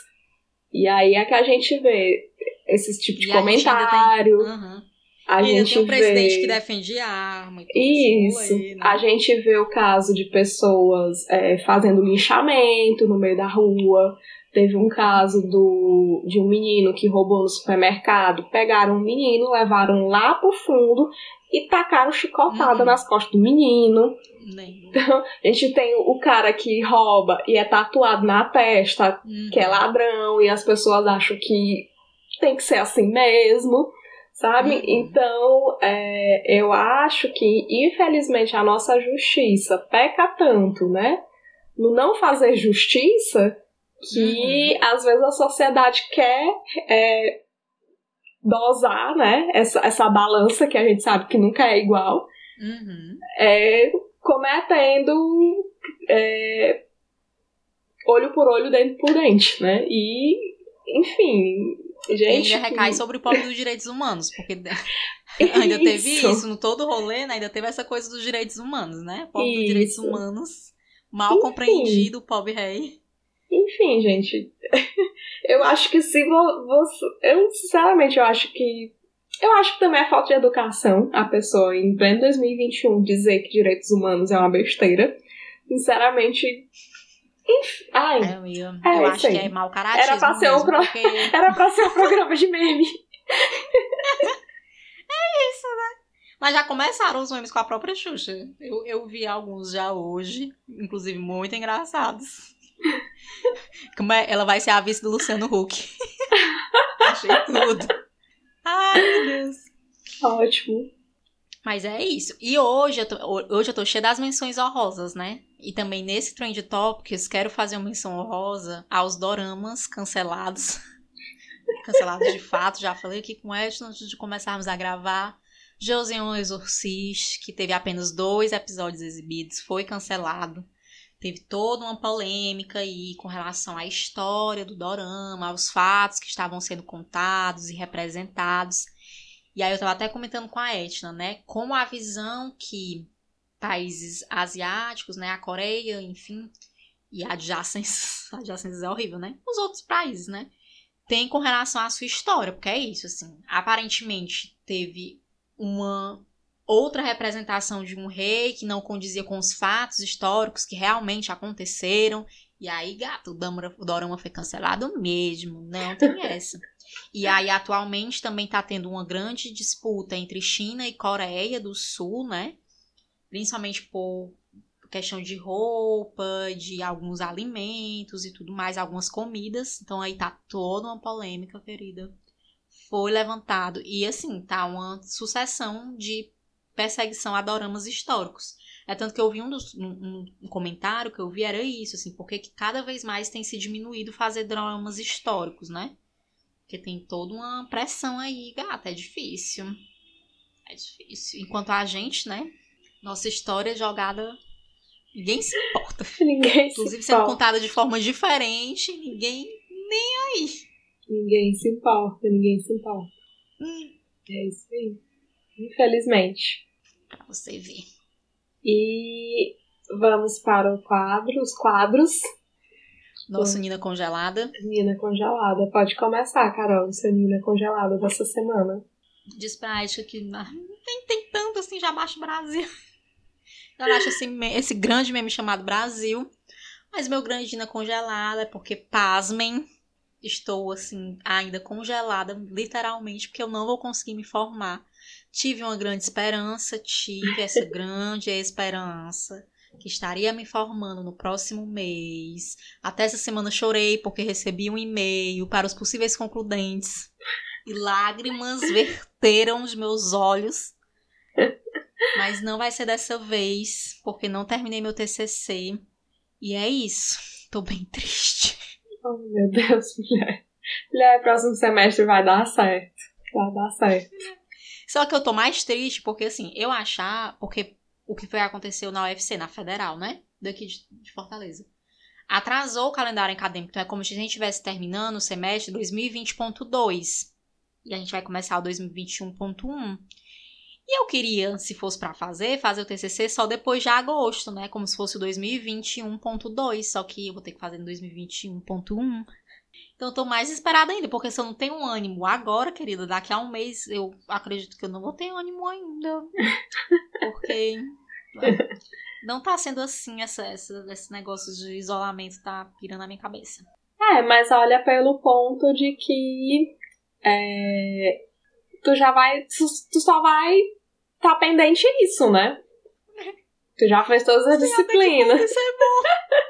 E aí é que a gente vê esse tipo de E a gente tem- comentário, Uhum. a E gente tem um presidente vê que defende arma e isso. aí, né? A gente vê o caso de pessoas é, fazendo linchamento no meio da rua. Teve um caso do, de um menino que roubou no supermercado. Pegaram um menino, levaram lá pro fundo e tacaram chicotada Uhum. nas costas do menino. Nem- A gente tem o cara que rouba e é tatuado na testa, Uhum. que é ladrão, e as pessoas acham que tem que ser assim mesmo, sabe? Uhum. Então, é, eu acho que, infelizmente, a nossa justiça peca tanto, né? No não fazer justiça, que Uhum. às vezes a sociedade quer é, dosar, né? Essa, essa balança que a gente sabe que nunca é igual Uhum. é, cometendo é, olho por olho, dente por dente, né? E, enfim, gente. ainda recai sobre o pobre dos direitos humanos, porque ainda teve isso, no todo rolê, né? Ainda teve essa coisa dos direitos humanos, né? Pobre dos direitos Isso. humanos, mal Enfim. compreendido, o pobre rei. Enfim, gente. Eu acho que se vo- você. Eu, sinceramente, eu acho que. Eu acho que também é falta de educação a pessoa, em pleno 2021, dizer que direitos humanos é uma besteira. Sinceramente. Enfim, ai, É, amiga, É, eu isso acho aí. que é mau caratismo Era pra ser um pro- porque... era pra ser um programa de meme. Mas já começaram os memes com a própria Xuxa. Eu, eu vi alguns já hoje, inclusive muito engraçados. Como é? Ela vai ser a vice do Luciano Huck. Achei tudo. Ai, meu Deus. Ótimo. Mas é isso. E hoje eu, tô, hoje eu tô cheia das menções honrosas, né? E também nesse Trend Topics, quero fazer uma menção honrosa aos doramas cancelados. cancelados de fato, já falei aqui com o Edson antes de começarmos a gravar. Joseon Exorcist, que teve apenas dois episódios exibidos, foi cancelado. Teve toda uma polêmica aí com relação à história do dorama, aos fatos que estavam sendo contados e representados. E aí eu tava até comentando com a Etna, né? Como a visão que países asiáticos, né? A Coreia, enfim, e adjacentes, adjacentes é horrível, né? Os outros países, né? Tem com relação à sua história, porque é isso, assim. Aparentemente teve uma outra representação de um rei que não condizia com os fatos históricos que realmente aconteceram. E aí, gato, o Dorama foi cancelado mesmo. Não tem essa. E aí, atualmente, também está tendo uma grande disputa entre China e Coreia do Sul, né? Principalmente por questão de roupa, de alguns alimentos e tudo mais, algumas comidas. Então aí tá toda uma polêmica, querida. Foi levantado. E assim, tá uma sucessão de perseguição a doramas históricos. É tanto que eu vi um, dos, um, um comentário que eu vi era isso, assim, porque que cada vez mais tem se diminuído fazer dramas históricos, né? Porque tem toda uma pressão aí, gata, é difícil. É difícil. Enquanto a gente, né? Nossa história é jogada. Ninguém se importa. Ninguém Inclusive se sendo importa. contada de forma diferente, ninguém nem aí. Ninguém se importa, ninguém se importa. Hum, É isso aí. Infelizmente. pra você ver. E vamos para o quadro, os quadros. Nossa Nina congelada. Nina congelada. Pode começar, Carol, seu Nina congelada dessa semana. Diz pra Aisha que ah, nem tem tanto assim já abaixo Brasil. Ela acha esse, esse grande meme chamado Brasil. Mas meu grande Nina congelada é porque, pasmem, estou assim, ainda congelada, literalmente, porque eu não vou conseguir me formar. Tive uma grande esperança, tive essa grande esperança que estaria me formando no próximo mês. Até essa semana chorei porque recebi um e-mail para os possíveis concludentes e lágrimas verteram dos meus olhos. Mas não vai ser dessa vez, porque não terminei meu TCC. E é isso. Tô bem triste. Oh, meu Deus, mulher. Mulher, próximo semestre vai dar certo. Vai dar certo. Só que eu tô mais triste porque, assim, eu achar. Porque o que foi aconteceu na UFC, na Federal, né? Daqui de, de Fortaleza. Atrasou o calendário acadêmico. Então é como se a gente estivesse terminando o semestre 2020.2. E a gente vai começar o 2021.1. E eu queria, se fosse pra fazer, fazer o TCC só depois de agosto, né? Como se fosse o 2021.2. Só que eu vou ter que fazer no 2021.1. Então eu tô mais esperada ainda, porque se eu não tenho ânimo agora, querida, daqui a um mês eu acredito que eu não vou ter ânimo ainda. Porque não tá sendo assim essa, essa, esse negócio de isolamento tá pirando na minha cabeça. É, mas olha pelo ponto de que é, tu já vai. Tu, tu só vai tá pendente isso, né? Tu já fez todas as disciplinas. Isso é bom.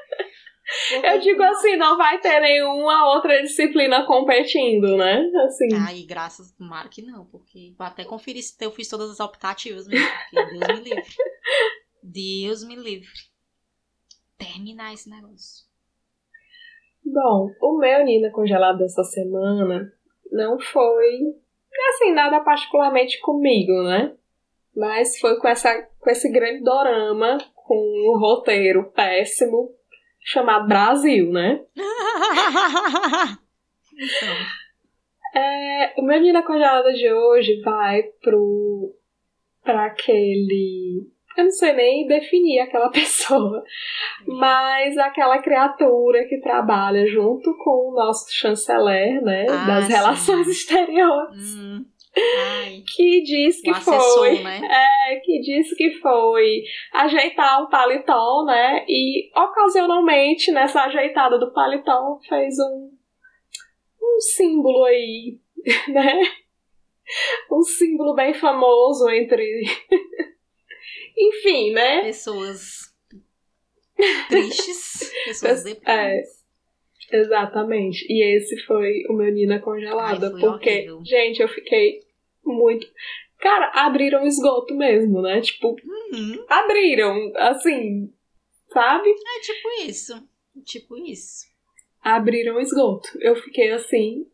Eu digo assim, não vai ter nenhuma outra disciplina competindo, né? Assim. Ai, graças, tomara que não, porque vou até conferir se eu fiz todas as optativas mesmo, porque Deus me livre. Deus me livre. Terminar esse negócio. Bom, o meu Nina congelado dessa semana não foi assim, nada particularmente comigo, né? Mas foi com, essa, com esse grande dorama, com um roteiro péssimo, chamado Brasil, né? então, É, o meu Nina congelada de hoje vai pro. pra aquele. Eu não sei nem definir aquela pessoa, mas aquela criatura que trabalha junto com o nosso chanceler, né? Ah, das sim. relações exteriores. hum, ai, Que diz que foi. né? É, que disse que foi ajeitar um paletó, né? E ocasionalmente, nessa ajeitada do paletó, fez um, um símbolo aí, né? um símbolo bem famoso entre. Enfim, né? Pessoas tristes, pessoas É, deprimidas. exatamente. E esse foi o meu Nina congelada. Ai, porque, horrível. gente, eu fiquei muito. Cara, abriram esgoto mesmo, né? Tipo, Uhum. abriram, assim, sabe? É tipo isso. Tipo isso. Abriram esgoto. Eu fiquei assim,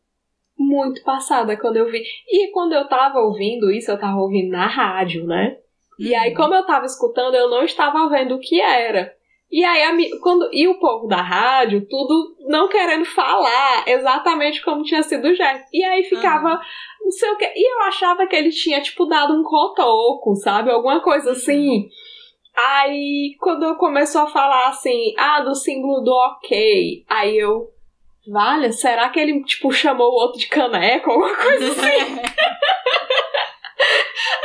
muito passada quando eu vi. E quando eu tava ouvindo isso, eu tava ouvindo na rádio, né? E aí, Uhum. como eu tava escutando, eu não estava vendo o que era. E aí, a quando, e o povo da rádio, tudo não querendo falar exatamente como tinha sido o gesto. E aí ficava, não sei o que. E eu achava que ele tinha, tipo, dado um cotoco, sabe? Alguma coisa Uhum. assim. Aí, quando começou a falar assim, ah, do símbolo do ok, aí eu, vale, será que ele, tipo, chamou o outro de caneco? Alguma coisa assim.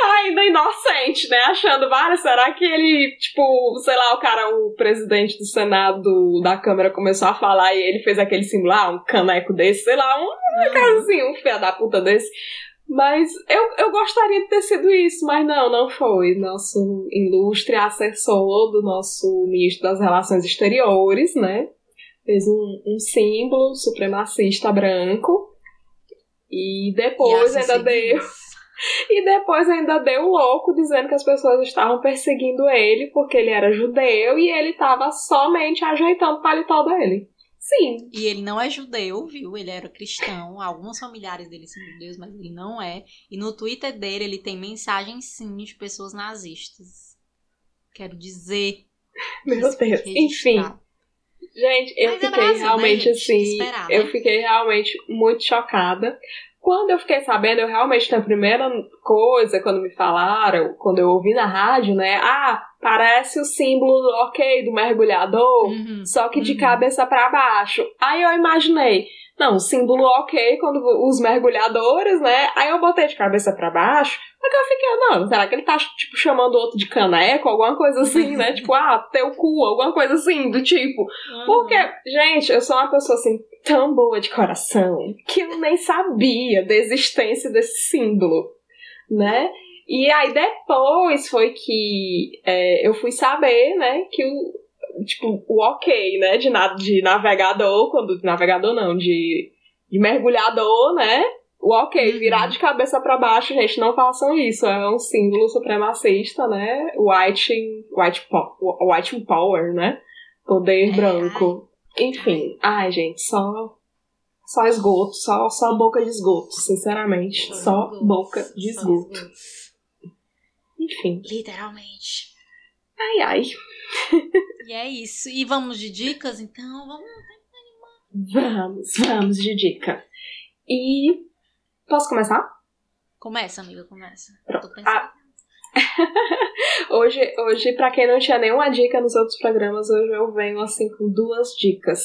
ainda inocente, né? Achando, vale, será que ele, tipo, sei lá, o cara, o presidente do Senado da Câmara começou a falar e ele fez aquele símbolo, ah, um caneco desse, sei lá, um Uhum. assim, um filho da puta desse. Mas eu, eu gostaria de ter sido isso, mas não, não foi. Nosso ilustre assessor do nosso ministro das Relações Exteriores, né? Fez um, um símbolo supremacista branco. E depois E ainda deu. E depois ainda deu louco dizendo que as pessoas estavam perseguindo ele porque ele era judeu e ele estava somente ajeitando o paletó dele. Sim, E ele não é judeu, viu? Ele era cristão. Alguns familiares dele são judeus, mas ele não é. E no Twitter dele ele tem mensagens sim de pessoas nazistas. Quero dizer. meu Deus. Enfim, gente, eu Mas é fiquei né, realmente gente? assim. Esperar, né? Eu fiquei realmente muito chocada. Quando eu fiquei sabendo, eu realmente, na primeira coisa, quando me falaram, quando eu ouvi na rádio, né? Ah, parece o símbolo, ok, do mergulhador. Uhum, Só que de uhum. cabeça pra baixo. Aí eu imaginei, não, símbolo ok quando os mergulhadores, né? Aí eu botei de cabeça pra baixo. Só que eu fiquei, não, será que ele tá, tipo, chamando o outro de caneco? Alguma coisa assim, né? tipo, ah, teu cu, alguma coisa assim, do tipo. Uhum. Porque, gente, eu sou uma pessoa assim, tão boa de coração, que eu nem sabia da existência desse símbolo, né? E aí depois foi que é, eu fui saber, né, que o, tipo, o ok, né, de, na, de navegador, quando, navegador não, de, de mergulhador, né, o ok, Uhum. virar de cabeça pra baixo, gente, não façam isso, é um símbolo supremacista, né, white, white, white power, né, poder É, branco. Enfim, ai, gente, só só esgoto, só, só boca de esgoto, sinceramente, só esgotos, boca de só esgoto. Enfim, Literalmente. ai ai. E é isso. E vamos de dicas, então? Vamos. Vamos, vamos de dica. E posso começar? Começa, amiga, começa. Pronto. Tô pensando. Ah. Hoje, hoje para quem não tinha nenhuma dica nos outros programas, hoje eu venho assim com duas dicas.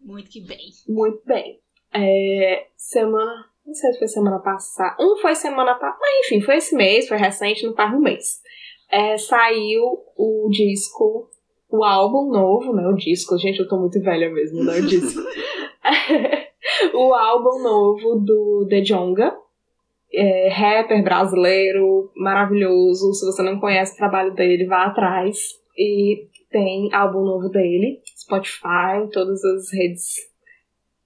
Muito que bem. Muito bem. É, semana. Não sei se foi semana passada. Um foi semana passada. Mas enfim, foi esse mês, foi recente, não faz um mês. É, saiu o disco, o álbum novo, né? O disco. Gente, eu tô muito velha mesmo, né? O disco. o álbum novo do The Jonga. É, rapper brasileiro, maravilhoso. Se você não conhece o trabalho dele, vá atrás. E tem álbum novo dele, Spotify, todas as redes,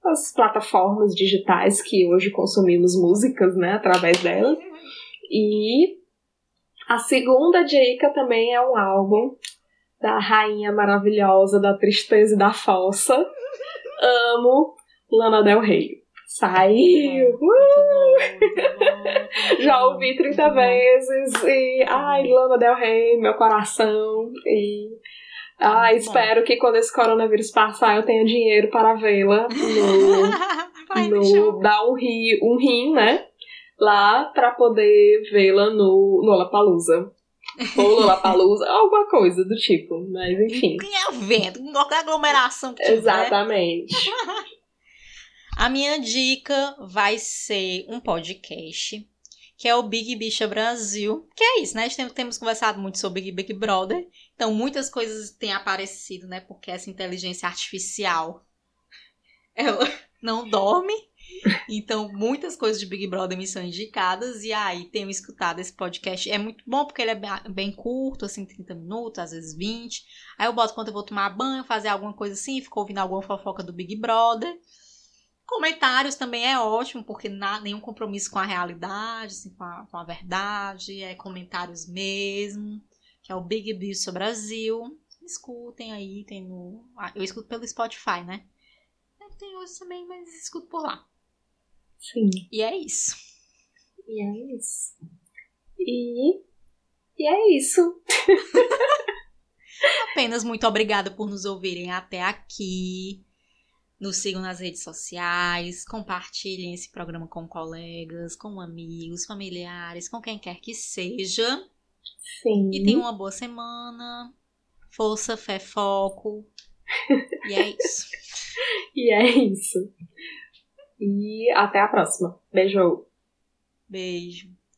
as plataformas digitais que hoje consumimos músicas, né, através dela. E a segunda dica também é um álbum da rainha maravilhosa da tristeza e da fossa. Amo Lana Del Rey. Saiu! Muito Já ouvi 30 muito bom. vezes e ai, Lana Del Rey, meu coração e Muito bom. espero que quando esse coronavírus passar eu tenha dinheiro para vê-la no, no dar um rim, um rim, né? Lá para poder vê-la no Lollapalooza. Ou Lollapalooza, alguma coisa do tipo, mas enfim. Em evento, em qualquer aglomeração que tiver. Exatamente. A minha dica vai ser um podcast, que é o Big Bicha Brasil. Que é isso, né? Tem- Temos conversado muito sobre Big Brother. Então, muitas coisas têm aparecido, né? Porque essa inteligência artificial, ela não dorme. Então, muitas coisas de Big Brother me são indicadas. E aí, tenho escutado esse podcast. É muito bom porque ele é bem curto, assim, 30 minutos, às vezes 20. Aí eu boto quando eu vou tomar banho, fazer alguma coisa assim, fico ouvindo alguma fofoca do Big Brother. Comentários também é ótimo, porque não nenhum compromisso com a realidade, assim, com, a, com a verdade. É comentários mesmo. Que é o Big Bicho Brasil. Escutem aí, tem no. Ah, eu escuto pelo Spotify, né? Tem outros também, mas escuto por lá. Sim. E é isso. E é isso. E. E é isso. Apenas muito obrigada por nos ouvirem até aqui. Nos sigam nas redes sociais, compartilhem esse programa com colegas, com amigos, familiares, com quem quer que seja. Sim. E tenham uma boa semana. Força, fé, foco. e é isso. e é isso. E até a próxima. Beijo. Beijo.